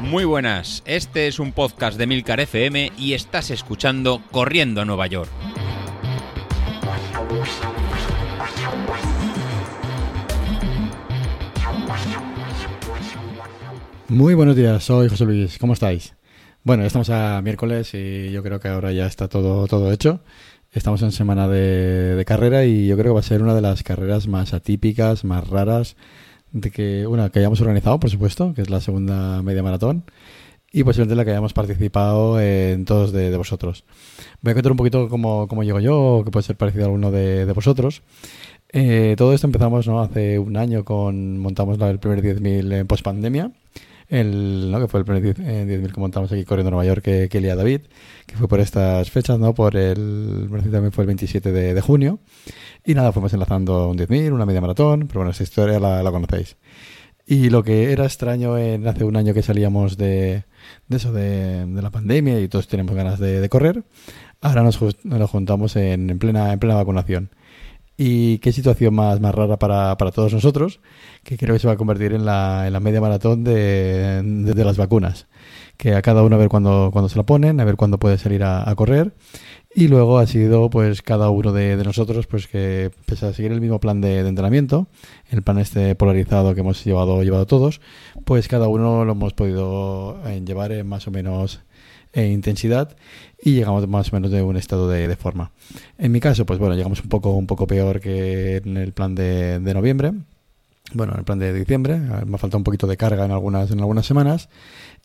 Muy buenas, este es un podcast de Milcar FM y estás escuchando Corriendo a Nueva York. Muy buenos días, soy José Luis, ¿cómo estáis? Bueno, estamos a miércoles y yo creo que ahora ya está todo, todo hecho. Estamos en semana de, de carrera y yo creo que va a ser una de las carreras más atípicas, más raras de que una que hayamos organizado, por supuesto, que es la segunda media maratón, y posiblemente la que hayamos participado en todos de, vosotros. Voy a contar un poquito cómo, cómo llego yo, que puede ser parecido a alguno de, vosotros. Eh, todo esto empezamos ¿no? hace un año con montamos el primer 10.000 en post pandemia el, ¿no? que fue el primer 10.000 que montamos aquí corriendo Nueva York que, que a David, que fue por estas fechas, ¿no? Por el, también fue el 27 de, de junio. Y nada, fuimos enlazando un 10.000, una media maratón, pero bueno, esa historia la, la, conocéis. Y lo que era extraño en hace un año que salíamos de, de eso, de, de, la pandemia y todos tenemos ganas de, de correr, ahora nos, nos juntamos en, en, plena, en plena vacunación. Y qué situación más, más rara para, para todos nosotros, que creo que se va a convertir en la, en la media maratón de, de, las vacunas. Que a cada uno a ver cuándo, cuándo se la ponen, a ver cuándo puede salir a, correr. Y luego ha sido pues cada uno de, nosotros pues que pese a seguir el mismo plan de, entrenamiento, el plan este polarizado que hemos llevado, llevado todos, pues cada uno lo hemos podido eh, llevar en más o menos e intensidad y llegamos más o menos de un estado de, de, forma. En mi caso, pues bueno, llegamos un poco, un poco peor que en el plan de, de noviembre. Bueno, en el plan de diciembre, me ha faltado un poquito de carga en algunas, en algunas semanas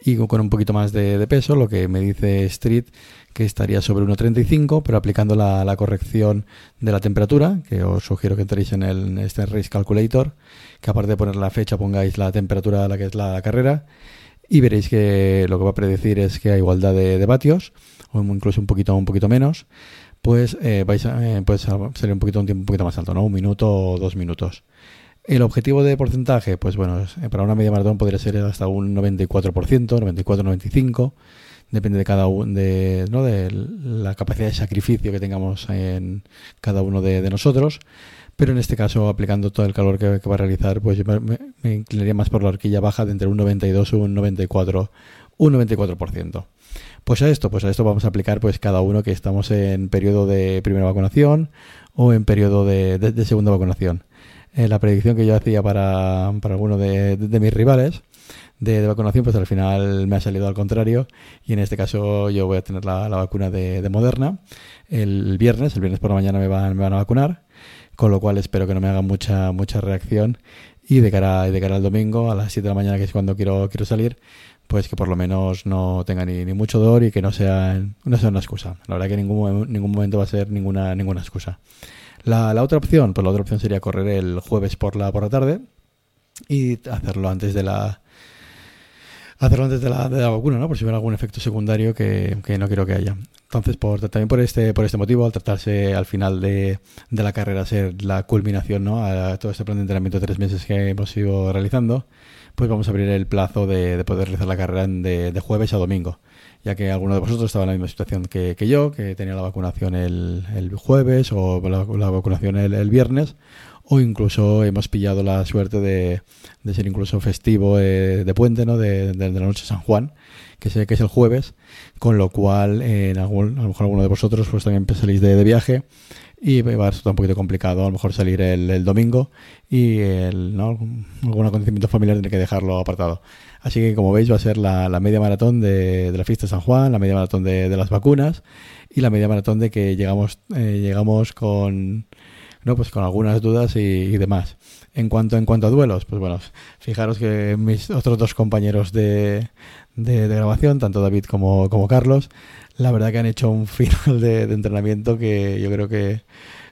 y con un poquito más de, peso, lo que me dice Street que estaría sobre 1.35, pero aplicando la, la, corrección de la temperatura, que os sugiero que entréis en, el, en este Race Calculator, que aparte de poner la fecha pongáis la temperatura a la que es la carrera y veréis que lo que va a predecir es que a igualdad de, vatios, o incluso un poquito, un poquito menos, pues eh, vais a, eh, puede salir un poquito un tiempo un poquito más alto, ¿no? Un minuto o dos minutos. El objetivo de porcentaje, pues bueno, eh, para una media maratón podría ser hasta un 94%, 94-95%, depende de cada uno, de, ¿no? de la capacidad de sacrificio que tengamos en cada uno de nosotros pero en este caso aplicando todo el calor que, va a realizar pues me, me, inclinaría más por la horquilla baja de entre un 92 y un 94 un 94%. Pues a esto, pues a esto vamos a aplicar pues cada uno que estamos en periodo de primera vacunación o en periodo de segunda vacunación. Eh, la predicción que yo hacía para, para alguno de, de, mis rivales de, vacunación, pues al final me ha salido al contrario y en este caso yo voy a tener la, la vacuna de, Moderna el viernes, el viernes por la mañana me van, me van a vacunar con lo cual espero que no me haga mucha mucha reacción. Y de cara de cara al domingo a las 7 de la mañana que es cuando quiero quiero salir pues que por lo menos no tenga ni, ni mucho dolor y que no sea no sea una excusa. La verdad que en ningún ningún momento va a ser ninguna ninguna excusa. La, la otra opción pues la otra opción sería correr el jueves por la por la tarde y hacerlo antes de la hacerlo antes de la, de la vacuna, ¿no? Por si hubiera algún efecto secundario que, que no quiero que haya. Entonces, por, también por este, por este motivo, al tratarse al final de, de la carrera ser la culminación ¿no? a todo este plan de entrenamiento de tres meses que hemos ido realizando, pues vamos a abrir el plazo de, de poder realizar la carrera de, de, jueves a domingo, ya que alguno de vosotros estaba en la misma situación que, que yo, que tenía la vacunación el, el jueves o la, la vacunación el, el viernes, o incluso hemos pillado la suerte de, de ser incluso festivo eh, de puente, ¿no? De, de, la noche de San Juan, que sé que es el jueves, con lo cual en algún, a lo mejor alguno de vosotros pues también salís de, viaje y va a ser un poquito complicado a lo mejor salir el, domingo y el, ¿no? algún acontecimiento familiar tiene que dejarlo apartado. Así que como veis va a ser la, la media maratón de, de, la fiesta de San Juan, la media maratón de, de las vacunas y la media maratón de que llegamos, eh, llegamos con no pues con algunas dudas y, y, demás. En cuanto en cuanto a duelos, pues bueno, fijaros que mis otros dos compañeros de, de, grabación, tanto David como, como Carlos, la verdad que han hecho un final de, entrenamiento que yo creo que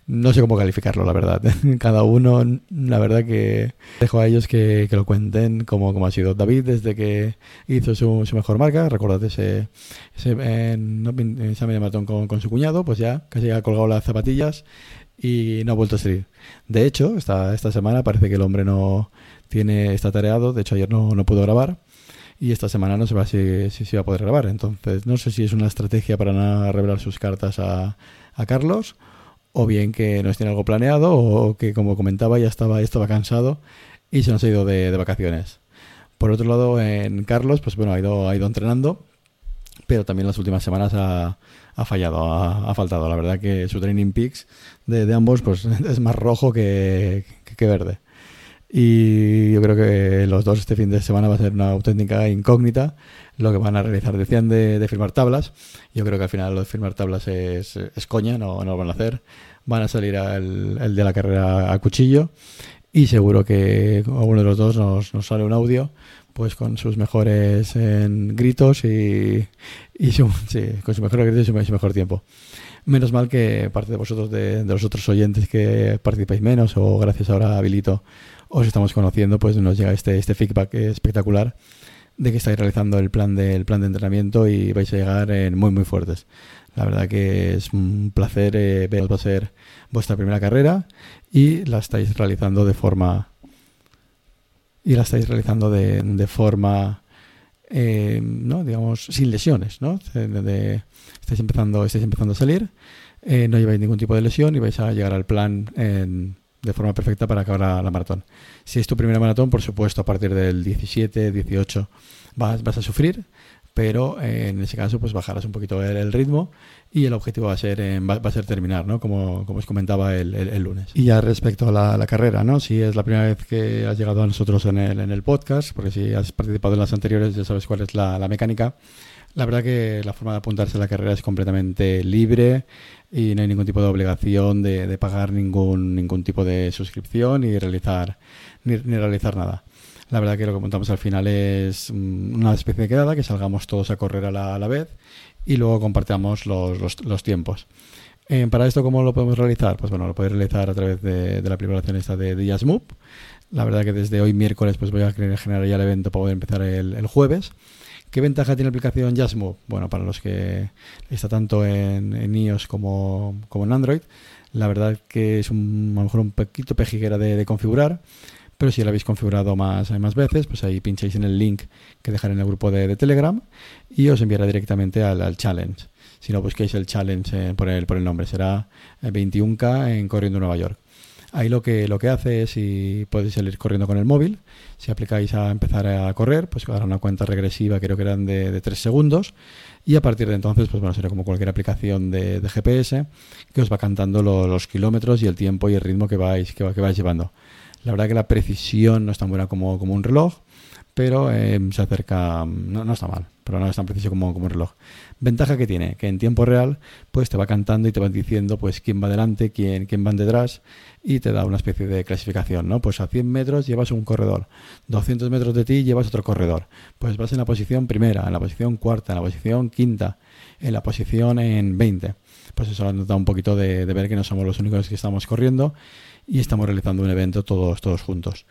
no sé cómo calificarlo, la verdad. Cada uno, la verdad que dejo a ellos que, que lo cuenten como, como ha sido David desde que hizo su, su mejor marca. Recordad ese, ese, esa media maratón con, con su cuñado, pues ya casi ha colgado las zapatillas y no ha vuelto a salir. De hecho, esta, esta semana parece que el hombre no tiene está tareado, de hecho ayer no, no pudo grabar y esta semana no se va si, si, si va a poder grabar. Entonces, no sé si es una estrategia para no revelar sus cartas a, a Carlos o bien que no tiene algo planeado o que como comentaba ya estaba estaba cansado y se nos ha ido de, vacaciones. Por otro lado, en Carlos, pues bueno, ha ido, ha ido entrenando, pero también las últimas semanas ha, fallado, ha, faltado. La verdad que su training peaks de, ambos pues es más rojo que, que, verde. Y yo creo que los dos este fin de semana va a ser una auténtica incógnita lo que van a realizar. Decían de, firmar tablas. Yo creo que al final lo de firmar tablas es, es coña, no, no, lo van a hacer. Van a salir al, el de la carrera a cuchillo y seguro que a uno de los dos nos, nos sale un audio pues con sus mejores gritos y, y su, sí, con su mejor grito y su, mejor tiempo. Menos mal que parte de vosotros, de, los otros oyentes que participáis menos o gracias ahora a Habilito os estamos conociendo, pues nos llega este, este feedback espectacular de que estáis realizando el plan de, plan de entrenamiento y vais a llegar en muy muy fuertes. La verdad que es un placer eh, a ser vuestra primera carrera y la estáis realizando de forma y la estáis realizando de, de forma eh, no digamos sin lesiones no de, estáis empezando empezando a salir eh, no lleváis ningún tipo de lesión y vais a llegar al plan de forma perfecta para acabar la, la, maratón si es tu primera maratón por supuesto a partir del 17 18 vas, vas a sufrir pero eh, en ese caso pues bajarás un poquito el, ritmo y el objetivo va a ser eh, va, a ser terminar, ¿no? Como, como os comentaba el, el, lunes. Y ya respecto a la, la, carrera, ¿no? Si es la primera vez que has llegado a nosotros en el, en el podcast, porque si has participado en las anteriores ya sabes cuál es la, la mecánica. La verdad que la forma de apuntarse a la carrera es completamente libre y no hay ningún tipo de obligación de, pagar ningún, ningún tipo de suscripción ni realizar, ni, realizar nada. La verdad que lo que montamos al final es mm, una especie de quedada, que salgamos todos a correr a la, vez y luego compartamos los, los, tiempos. Eh, para esto, ¿cómo lo podemos realizar? Pues bueno, lo podéis realizar a través de, la preparación esta de, de. La verdad que desde hoy miércoles pues voy a generar ya el evento para poder empezar el, jueves. ¿Qué ventaja tiene la aplicación Move? Bueno, para los que está tanto en, iOS como, en Android, la verdad que es un, a lo mejor un poquito pejiguera de, configurar. Pero si lo habéis configurado más, más veces, pues ahí pincháis en el link que dejaré en el grupo de, Telegram y os enviará directamente al, challenge. Si no busquéis el challenge eh, por, el, por el nombre, será 21K eh, en Corriendo Nueva York. Ahí lo que, lo que hace es, si podéis salir corriendo con el móvil, si aplicáis a empezar a correr, pues hará una cuenta regresiva, creo que eran de, de 3 segundos, y a partir de entonces, pues bueno, será como cualquier aplicación de, GPS que os va cantando los kilómetros y el tiempo y el ritmo que vais, que, que vais llevando. La verdad que la precisión no es tan buena como, un reloj, pero eh, se acerca, no, no, está mal, pero no es tan preciso como, como un reloj. Ventaja que tiene, que en tiempo real pues te va cantando y te va diciendo pues quién va delante, quién, quién va detrás y te da una especie de clasificación, ¿no? Pues a 100 metros llevas un corredor, 200 metros de ti llevas otro corredor, pues vas en la posición primera, en la posición cuarta, en la posición quinta, en la posición en 20. Pues eso nos da un poquito de, de ver que no somos los únicos que estamos corriendo y estamos realizando un evento todos, todos juntos.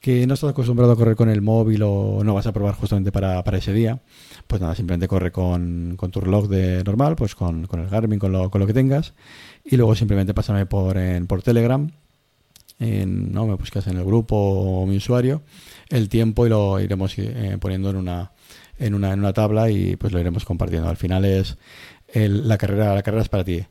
Que no estás acostumbrado a correr con el móvil o no vas a probar justamente para, para ese día, pues nada, simplemente corre con, con tu reloj de normal, pues con, con el Garmin, con lo, con lo que tengas, y luego simplemente pásame por, en, por Telegram, en, ¿no? me buscas en el grupo o mi usuario, el tiempo y lo iremos eh, poniendo en una, en, una, en una tabla y pues lo iremos compartiendo. Al final es el, la, carrera, la carrera es para ti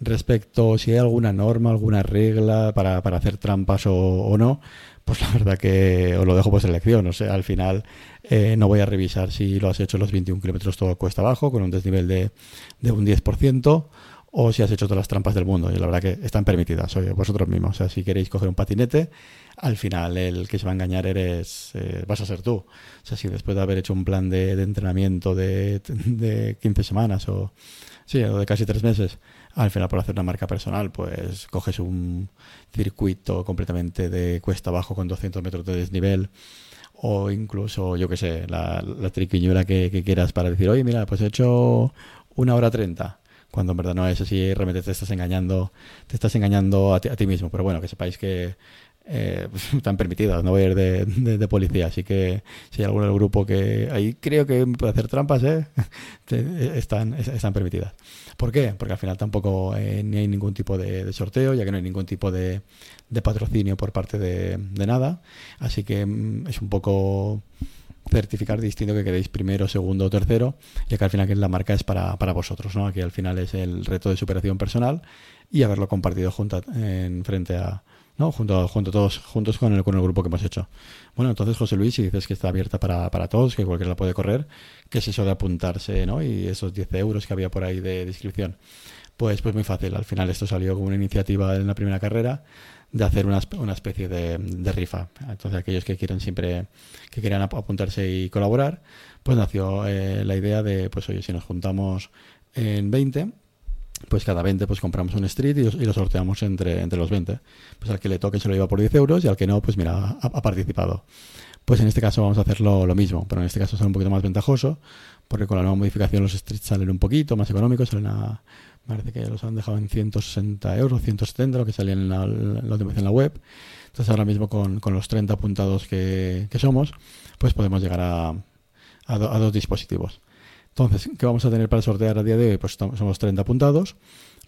respecto si hay alguna norma, alguna regla para, para hacer trampas o, no, pues la verdad que os lo dejo por selección. O sea, al final eh, no voy a revisar si lo has hecho los 21 kilómetros todo cuesta abajo, con un desnivel de, de un 10%, o si has hecho todas las trampas del mundo. Y la verdad que están permitidas, soy vosotros mismos. O sea, si queréis coger un patinete, al final el que se va a engañar eres, eh, vas a ser tú. O sea, si después de haber hecho un plan de, de entrenamiento de, de 15 semanas o, sí, o de casi tres meses, al final por hacer una marca personal, pues coges un circuito completamente de cuesta abajo con 200 metros de desnivel o incluso, yo que sé, la, la triquiñuela que, quieras para decir, oye, mira, pues he hecho una hora treinta cuando en verdad no es así, realmente te estás engañando, te estás engañando a ti, a ti mismo. Pero bueno, que sepáis que eh, están permitidas, no voy a ir de, de, policía, así que si hay alguno del grupo que ahí creo que puede hacer trampas, ¿eh? están, están permitidas. ¿Por qué? Porque al final tampoco eh, ni hay ningún tipo de, sorteo, ya que no hay ningún tipo de, de patrocinio por parte de, nada, así que mm, es un poco certificar distinto que queréis primero, segundo o tercero, ya que al final que la marca es para, para vosotros, ¿no? Aquí al final es el reto de superación personal y haberlo compartido junto en frente a ¿no? Junto, junto todos, juntos con el, con el grupo que hemos hecho. Bueno, entonces José Luis, si dices que está abierta para, para todos, que cualquiera la puede correr, ¿qué es eso de apuntarse, ¿no? Y esos 10 euros que había por ahí de inscripción. Pues, pues muy fácil. Al final esto salió como una iniciativa en la primera carrera de hacer una, una especie de, de, rifa. Entonces aquellos que quieren siempre, que quieran apuntarse y colaborar, pues nació eh, la idea de, pues oye, si nos juntamos en 20, pues cada 20 pues compramos un street y, y, lo sorteamos entre, entre los 20. Pues al que le toque se lo lleva por 10 euros y al que no, pues mira, ha, participado. Pues en este caso vamos a hacerlo lo mismo, pero en este caso es un poquito más ventajoso, porque con la nueva modificación los streets salen un poquito más económicos, salen a, parece que los han dejado en 160 euros, 170, lo que salía en la, la, en la web. Entonces ahora mismo con, con los 30 apuntados que, que, somos, pues podemos llegar a, a, dos dispositivos. Entonces, ¿qué vamos a tener para sortear a día de hoy? Pues somos 30 apuntados,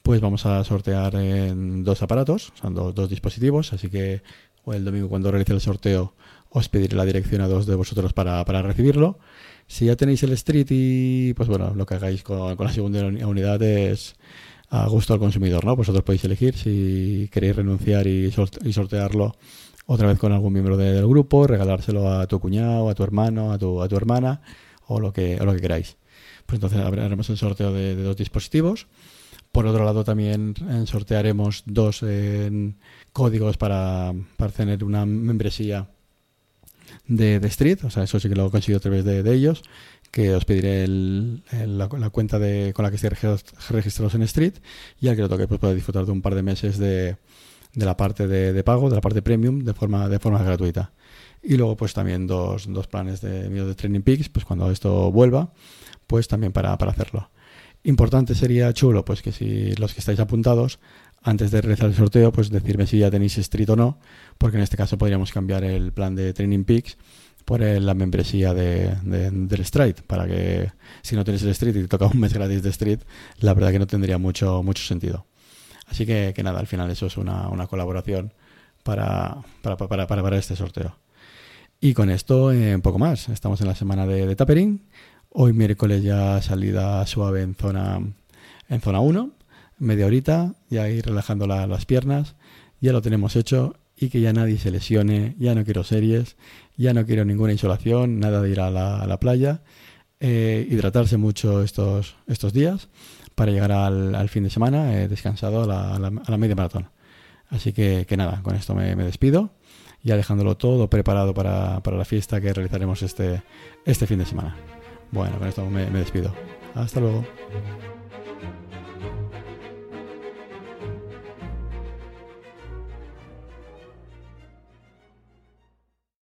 pues vamos a sortear en dos aparatos, o dos, dispositivos, así que el domingo cuando realice el sorteo os pediré la dirección a dos de vosotros para, recibirlo. Si ya tenéis el Street y, pues bueno, lo que hagáis con, la segunda unidad es a gusto al consumidor, ¿no? Vosotros podéis elegir si queréis renunciar y, y sortearlo otra vez con algún miembro de, del grupo, regalárselo a tu cuñado, a tu hermano, a tu, a tu hermana o lo que, o lo que queráis. Pues entonces haremos el sorteo de, dos dispositivos. Por otro lado, también sortearemos dos eh, códigos para, para tener una membresía de, Street, o sea, eso sí que lo he conseguido a través de, de ellos, que os pediré el, el, la, cuenta de, con la que estéis registrados en Street y al que lo toque pues puede disfrutar de un par de meses de, la parte de, pago, de la parte premium, de forma, de forma gratuita. Y luego pues también dos, dos planes de, de Training Peaks, pues cuando esto vuelva, pues también para, para hacerlo. Importante sería chulo, pues que si los que estáis apuntados, antes de realizar el sorteo, pues decirme si ya tenéis Street o no, porque en este caso podríamos cambiar el plan de Training Peaks por la membresía de, de, del Stride, para que si no tenéis el Street y te toca un mes gratis de Street, la verdad que no tendría mucho, mucho sentido. Así que, que nada, al final eso es una, una colaboración para, para, para, para este sorteo. Y con esto, eh, un poco más. Estamos en la semana de, de tapering. Hoy miércoles ya salida suave en zona en zona 1, media horita, ya ir relajando la, las piernas, ya lo tenemos hecho y que ya nadie se lesione, ya no quiero series, ya no quiero ninguna insolación, nada de ir a la, playa, eh, hidratarse mucho estos, estos días para llegar al, al fin de semana descansado a la, a, la, media maratón. Así que, que nada, con esto me, despido, ya dejándolo todo preparado para, para la fiesta que realizaremos este, este fin de semana. Bueno, con esto me, me despido. Hasta luego.